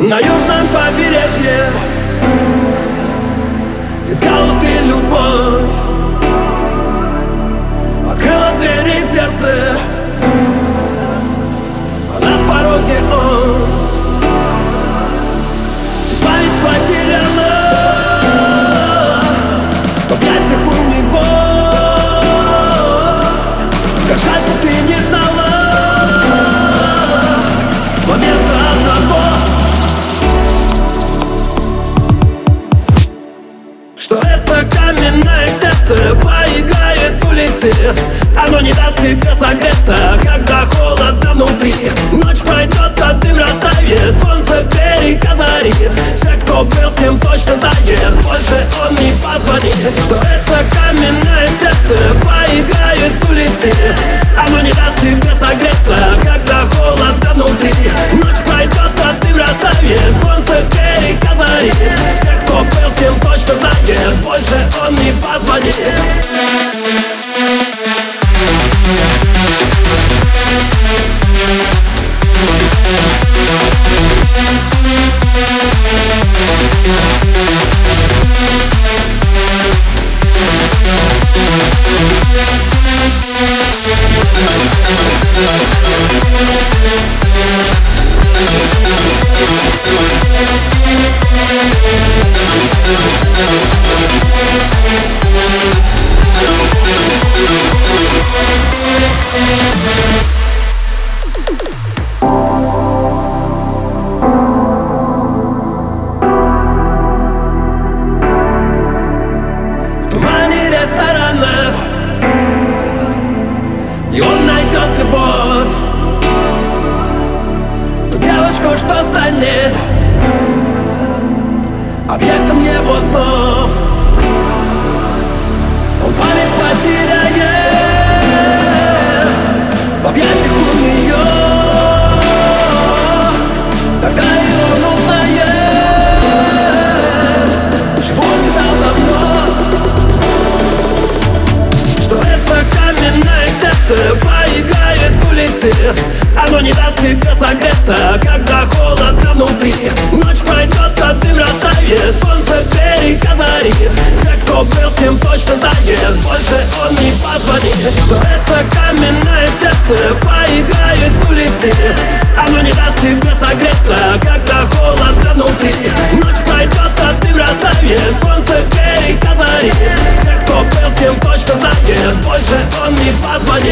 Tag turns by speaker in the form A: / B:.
A: На южном побережье каменное сердце Поиграет, улетит Оно не даст тебе согреться Когда холодно внутри. Ночь пройдет, а дым растает Солнце берег озарит Все, кто был с ним, точно знает Больше он не позвонит. Что это каменное сердце Поиграет, улетит он не позвонит. В знаю, что станет. Объектом его снов. Он память потеряет. В объятиях у нее Тогда и он узнает Чего не знал давно. Что это каменное сердце Поиграет, улетит. позвони.